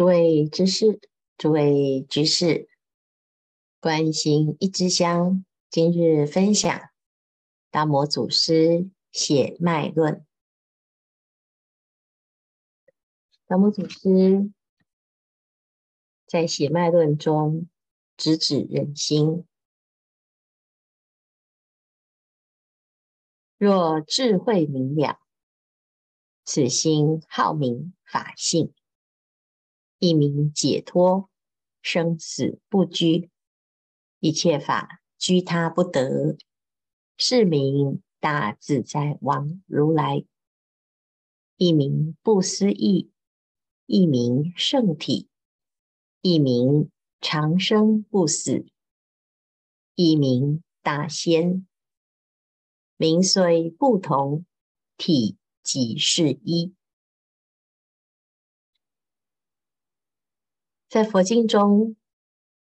诸位知识，诸位居士，关心一支香，今日分享达摩祖师血脉论。达摩祖师在血脉论中直指人心，若智慧明了，此心号名法性。一名解脱，生死不拘，一切法拘他不得，是名大自在王如来。一名不思议，一名圣体，一名长生不死，一名大仙。名虽不同，体即是一。在佛经中，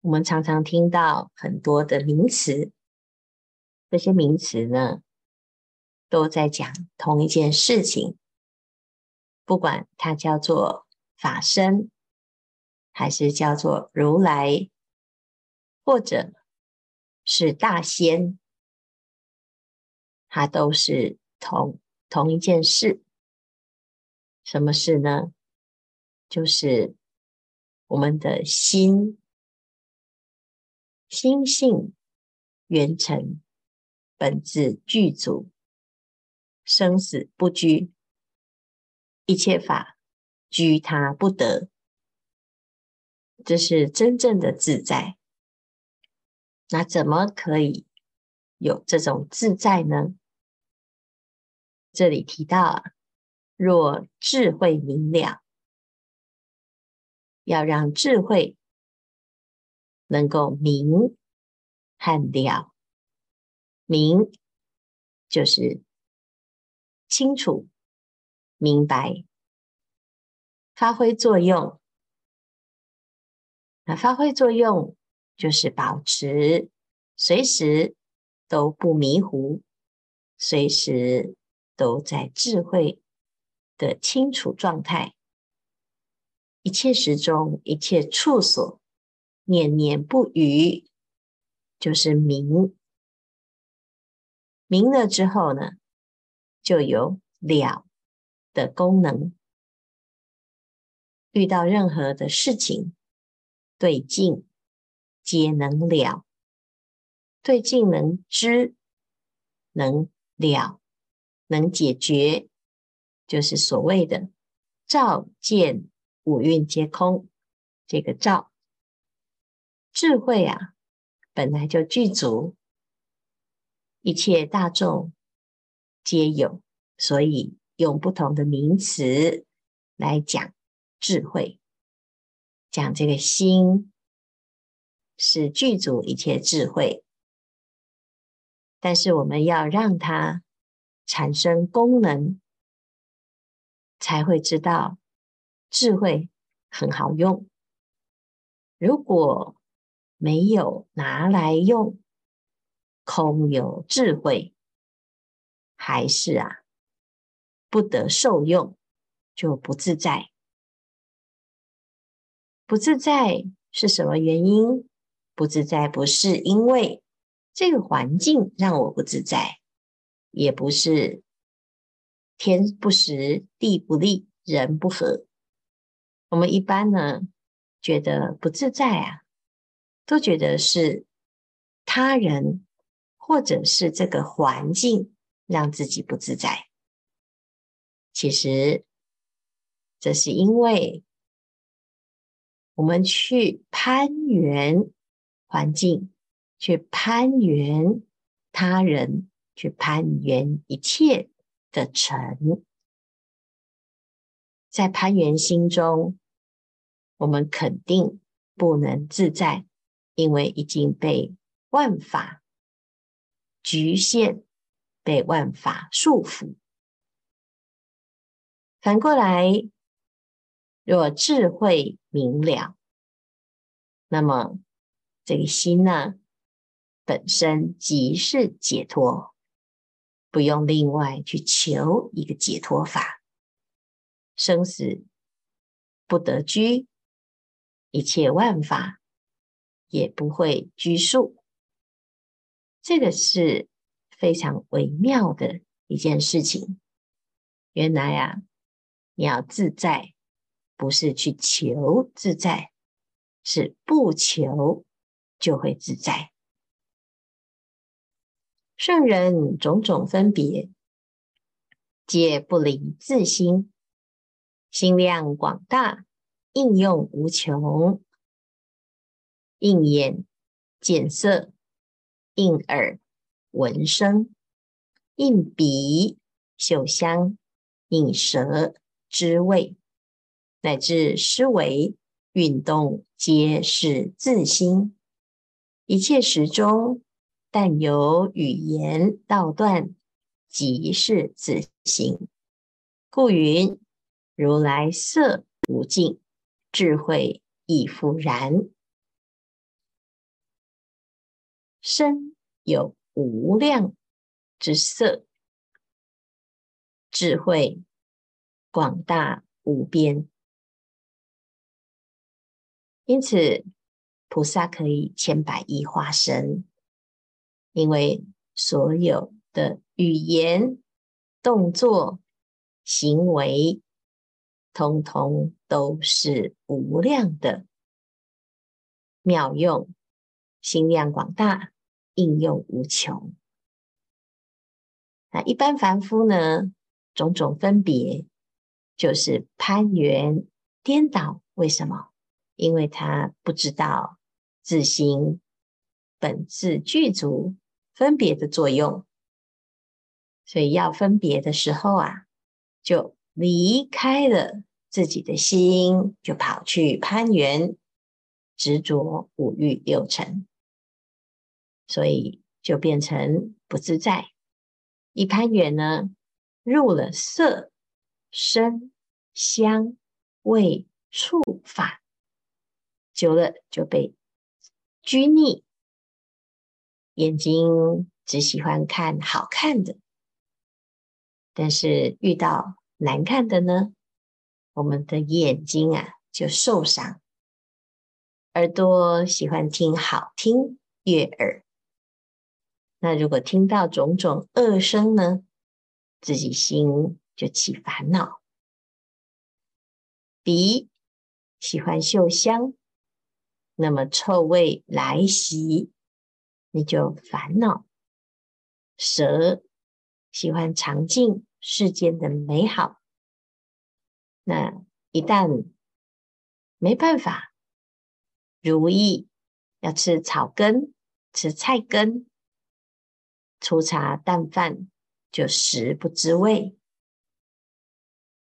我们常常听到很多的名词，这些名词呢，都在讲同一件事情。不管它叫做法身，还是叫做如来，或者是大仙，它都是同同一件事。什么事呢？就是。我们的心心性圆成，本自具足，生死不拘，一切法拘他不得，这是真正的自在。那怎么可以有这种自在呢？这里提到，若智慧明了。要让智慧能够明和了，明就是清楚、明白，发挥作用。那发挥作用就是保持随时都不迷糊，随时都在智慧的清楚状态。一切时中，一切处所，念念不渝，就是明。明了之后呢，就有了的功能。遇到任何的事情，对境皆能了，对境能知，能了，能解决，就是所谓的照见。五蕴皆空，这个照智慧啊，本来就具足，一切大众皆有，所以用不同的名词来讲智慧，讲这个心是具足一切智慧，但是我们要让它产生功能，才会知道。智慧很好用，如果没有拿来用，空有智慧，还是啊不得受用，就不自在。不自在是什么原因？不自在不是因为这个环境让我不自在，也不是天不时、地不利、人不和。我们一般呢，觉得不自在啊，都觉得是他人或者是这个环境让自己不自在。其实这是因为我们去攀援环境，去攀援他人，去攀援一切的尘。在攀援心中，我们肯定不能自在，因为已经被万法局限，被万法束缚。反过来，若智慧明了，那么这个心呢，本身即是解脱，不用另外去求一个解脱法。生死不得居，一切万法也不会拘束。这个是非常微妙的一件事情。原来啊，你要自在，不是去求自在，是不求就会自在。圣人种种分别，皆不离自心，心量广大，应用无穷，应眼见色，应耳闻声，应鼻嗅香，应舌知味，乃至思维运动，皆是自心。一切时中，但有语言道断，即是自心。故云：如来色无尽，智慧亦复然。身有无量之色，智慧广大无边。因此，菩萨可以千百亿化身。因为所有的语言、动作、行为，通通都是无量的妙用，心量广大，应用无穷。那一般凡夫呢，种种分别，就是攀缘颠倒。为什么？因为他不知道自心本自具足。分别的作用，所以要分别的时候啊，就离开了自己的心，就跑去攀缘、执着五欲六尘，所以就变成不自在。一攀缘呢，入了色、声、香、味、触、法，久了就被拘泥。眼睛只喜欢看好看的，但是遇到难看的呢，我们的眼睛啊就受伤。耳朵喜欢听好听悦耳，那如果听到种种恶声呢，自己心就起烦恼。鼻喜欢嗅香，那么臭味来袭。你就烦恼，舌喜欢尝尽世间的美好，那一旦没办法如意，要吃草根、吃菜根、粗茶淡饭，就食不知味，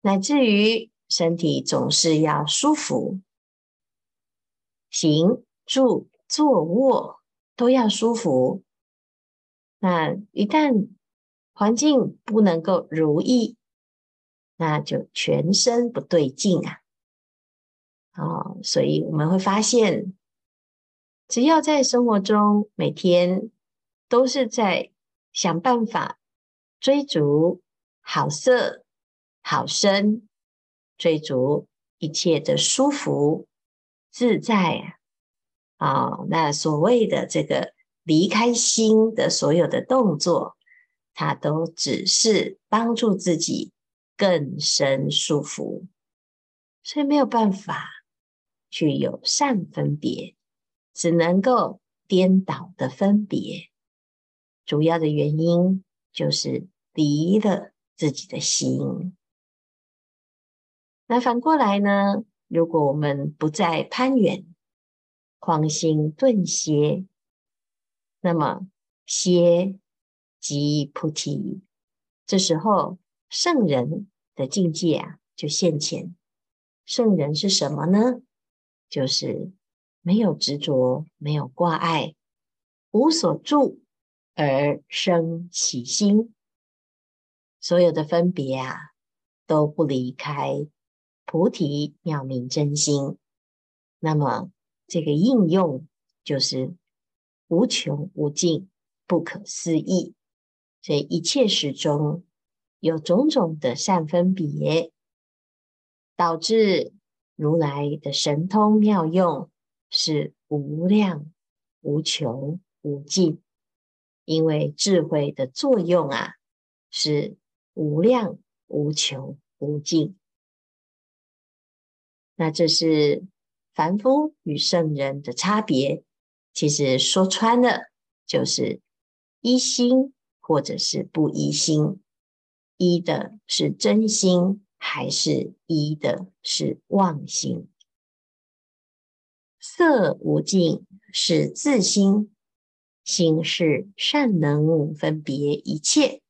乃至于身体总是要舒服，行住坐卧。都要舒服。那一旦环境不能够如意，那就全身不对劲啊！哦，所以我们会发现，只要在生活中每天都是在想办法追逐好色、好身，追逐一切的舒服自在啊。哦，那所谓的这个离开心的所有的动作，它都只是帮助自己更深束缚，所以没有办法去有善分别，只能够颠倒的分别。主要的原因就是离了自己的心。那反过来呢？如果我们不再攀缘。狂心顿歇，那么歇即菩提。这时候圣人的境界啊，就现前。圣人是什么呢？就是没有执着，没有挂碍，无所住而生其心。所有的分别啊，都不离开菩提妙明真心。那么。这个应用就是无穷无尽、不可思议，所以一切时中有种种的善分别，导致如来的神通妙用是无量无穷无尽，因为智慧的作用啊是无量无穷无尽。那这是凡夫与圣人的差别，其实说穿了就是一心或者是不依心，依的是真心还是依的是妄心。色无尽是自心，心是善能分别一切，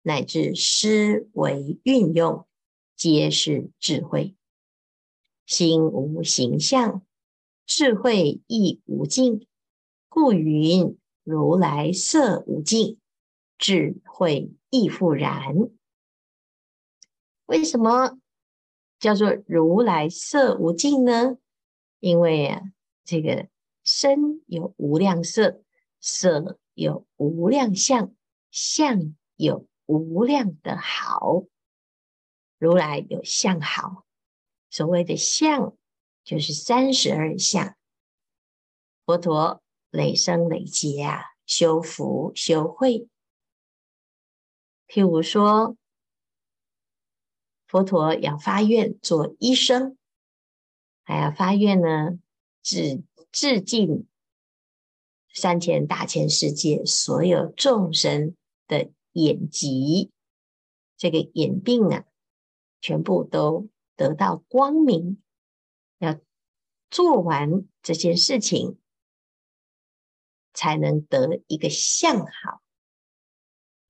乃至思维运用，皆是智慧。心无形象，智慧亦无尽，故云如来色无尽，智慧亦复然。为什么叫做如来色无尽呢？因为啊，这个身有无量色，色有无量相，相有无量的好，如来有相好。所谓的相，就是三十二相。佛陀累生累劫啊，修福修慧。譬如说，佛陀要发愿做医生，还要发愿呢，治治尽三千大千世界所有众生的眼疾，这个眼病啊，全部都。得到光明，要做完这件事情，才能得一个相好。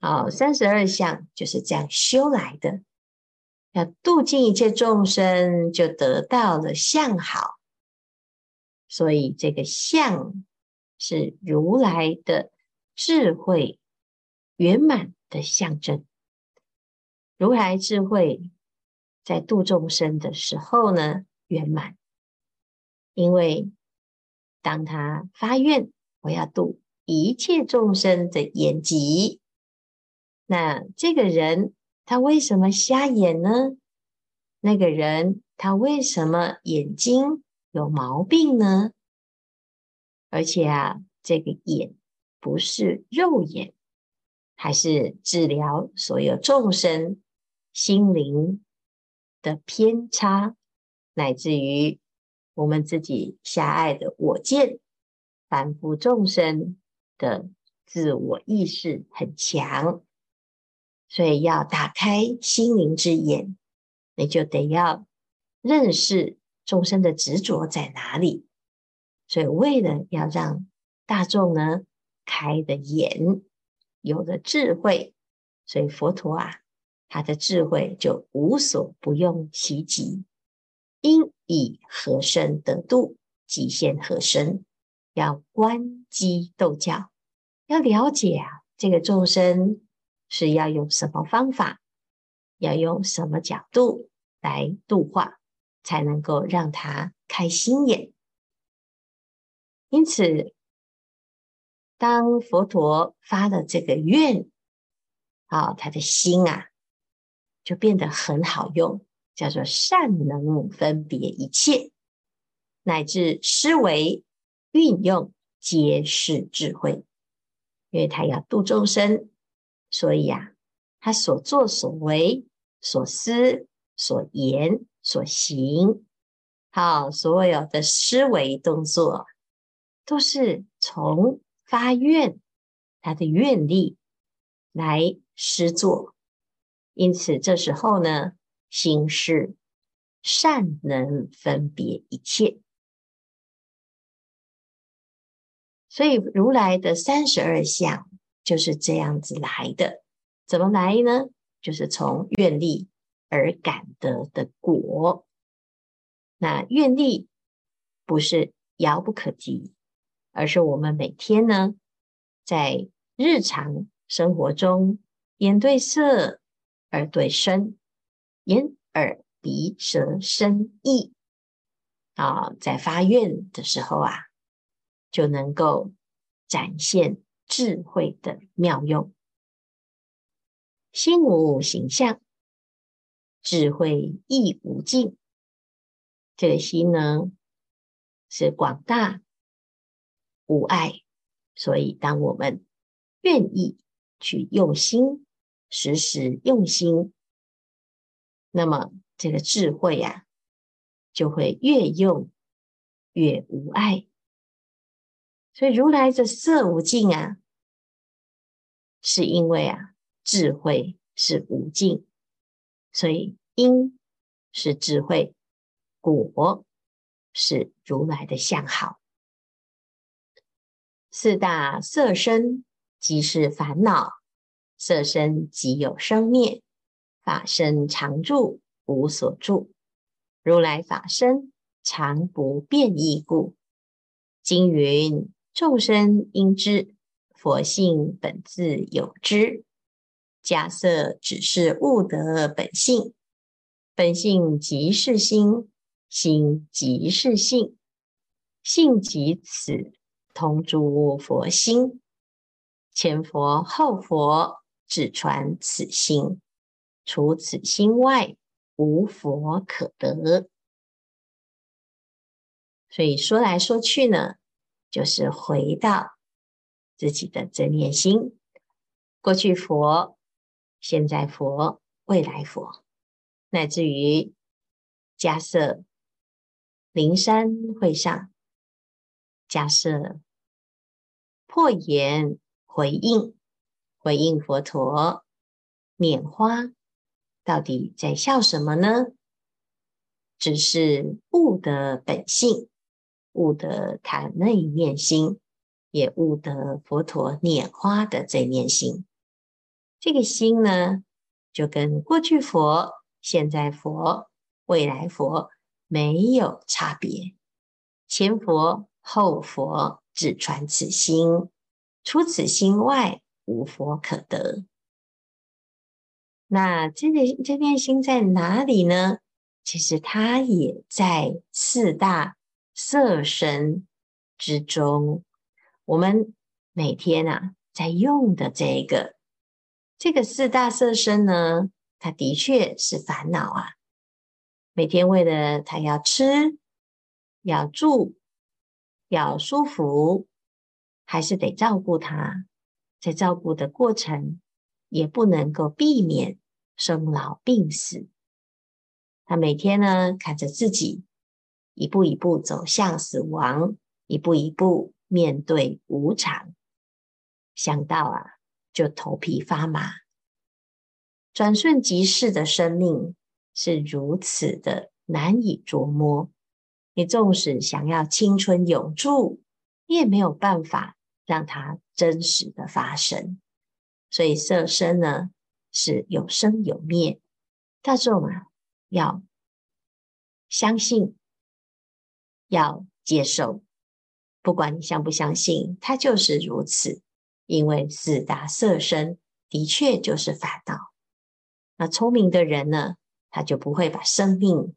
好，三十二相就是这样修来的。要度尽一切众生，就得到了相好。所以这个相是如来的智慧圆满的象征。如来智慧。在度众生的时候呢，圆满。因为当他发愿，我要度一切众生的眼疾，那这个人他为什么瞎眼呢？那个人他为什么眼睛有毛病呢？而且啊，这个眼不是肉眼，还是治疗所有众生心灵。的偏差，乃至于我们自己狭隘的我见，凡夫众生的自我意识很强，所以要打开心灵之眼，你就得要认识众生的执着在哪里。所以，为了要让大众呢开的眼，有了智慧，所以佛陀啊。他的智慧就无所不用其极，应以何身得度，即现何身。要观机斗教，要了解啊，这个众生是要用什么方法，要用什么角度来度化，才能够让他开心眼。因此，当佛陀发了这个愿，啊，他的心啊。就变得很好用，叫做善能分别一切，乃至思维运用，皆是智慧。因为他要度众生，所以呀、啊，他所作所为、所思所言所行，好，所有的思维动作，都是从发愿他的愿力来施作。因此，这时候呢，心是善能分别一切。所以，如来的三十二相就是这样子来的。怎么来呢？就是从愿力而感得的果。那愿力不是遥不可及，而是我们每天呢，在日常生活中，眼对色。耳对声，眼耳鼻舌身意，啊，在发愿的时候啊，就能够展现智慧的妙用。心无形象，智慧亦无尽。这个心呢是广大无碍，所以当我们愿意去用心，时时用心，那么这个智慧呀、啊，就会越用越无碍。所以如来的色无尽啊，是因为啊，智慧是无尽，所以因是智慧，果是如来的相好。四大色身即是烦恼，色身即有生灭，法身常住，无所住。如来法身常不变异故。经云。众生应知，佛性本自有之。假设只是悟得本性，本性即是心，心即是性，性即此，同诸佛心。前佛后佛，只传此心，除此心外，无佛可得。所以说来说去呢，就是回到自己的真念心，过去佛、现在佛、未来佛，乃至于迦叶灵山会上，迦叶破颜回应，回应佛陀拈花，到底在笑什么呢？只是悟的本性。悟得他那念心，也悟得佛陀拈花的这念心。这个心呢，就跟过去佛、现在佛、未来佛没有差别。前佛后佛只传此心，除此心外，无佛可得。那这个这念心在哪里呢？其实它也在四大。色身之中，我们每天啊在用的这个这个四大色身呢，它的确是烦恼啊。每天为了它要吃、要住、要舒服，还是得照顾它。在照顾的过程，也不能够避免生老病死。他每天呢看着自己。一步一步走向死亡，一步一步面对无常，想到啊，就头皮发麻。转瞬即逝的生命是如此的难以捉摸。你纵使想要青春永驻，你也没有办法让它真实的发生。所以色身呢，是有生有灭。大众啊，要相信。要接受，不管你相不相信，它就是如此。因为四大色身的确就是烦恼。那聪明的人呢，他就不会把生命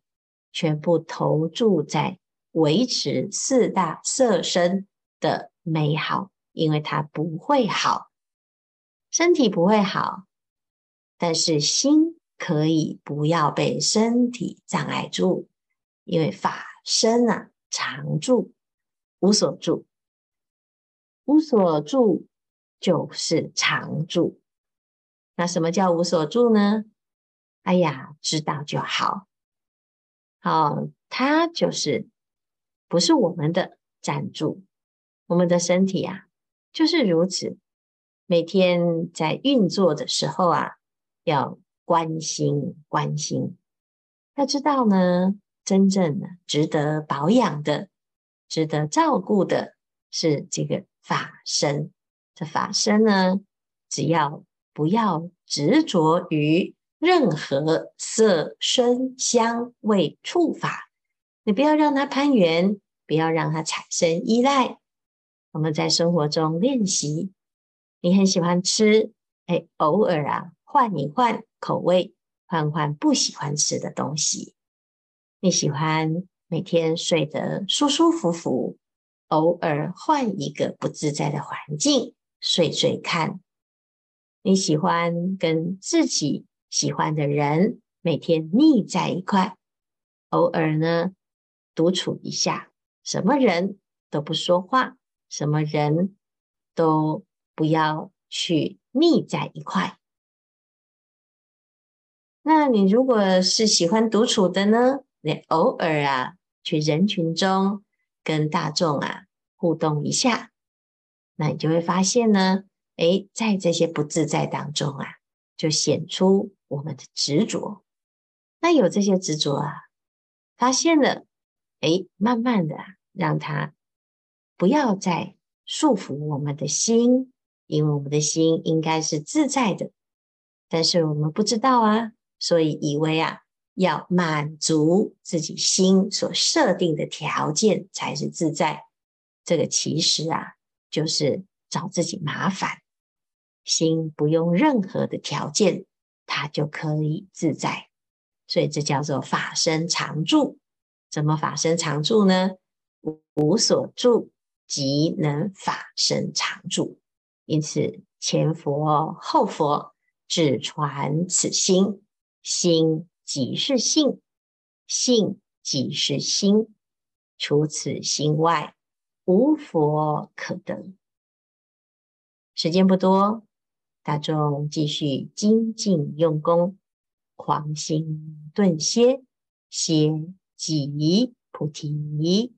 全部投注在维持四大色身的美好，因为它不会好，身体不会好，但是心可以不要被身体障碍住，因为法身啊。常住，无所住，无所住就是常住。那什么叫无所住呢？哎呀，知道就好。好，它就是不是我们的暂住，我们的身体啊，就是如此。每天在运作的时候啊，要关心关心，要知道呢。真正的值得保养的、值得照顾的，是这个法身。这法身呢，只要不要执着于任何色、声、香、味、触法，你不要让它攀缘，不要让它产生依赖。我们在生活中练习，你很喜欢吃，哎，偶尔啊，换一换口味，换换不喜欢吃的东西。你喜欢每天睡得舒舒服服，偶尔换一个不自在的环境睡睡看。你喜欢跟自己喜欢的人每天腻在一块，偶尔呢独处一下，什么人都不说话，什么人都不要去腻在一块。那你如果是喜欢独处的呢？你偶尔啊，去人群中跟大众啊互动一下，那你就会发现呢，诶，在这些不自在当中啊，就显出我们的执着。那有这些执着啊，发现了，诶，慢慢的啊，让它不要再束缚我们的心，因为我们的心应该是自在的，但是我们不知道啊。所以以为啊，要满足自己心所设定的条件才是自在，这个其实啊，就是找自己麻烦。心不用任何的条件，它就可以自在。所以这叫做法身常住。怎么法身常住呢？无所住，即能法身常住。因此，前佛后佛只传此心。心即是性，性即是心，除此心外，无佛可得。时间不多，大众继续精进用功，狂心顿歇，歇即菩提。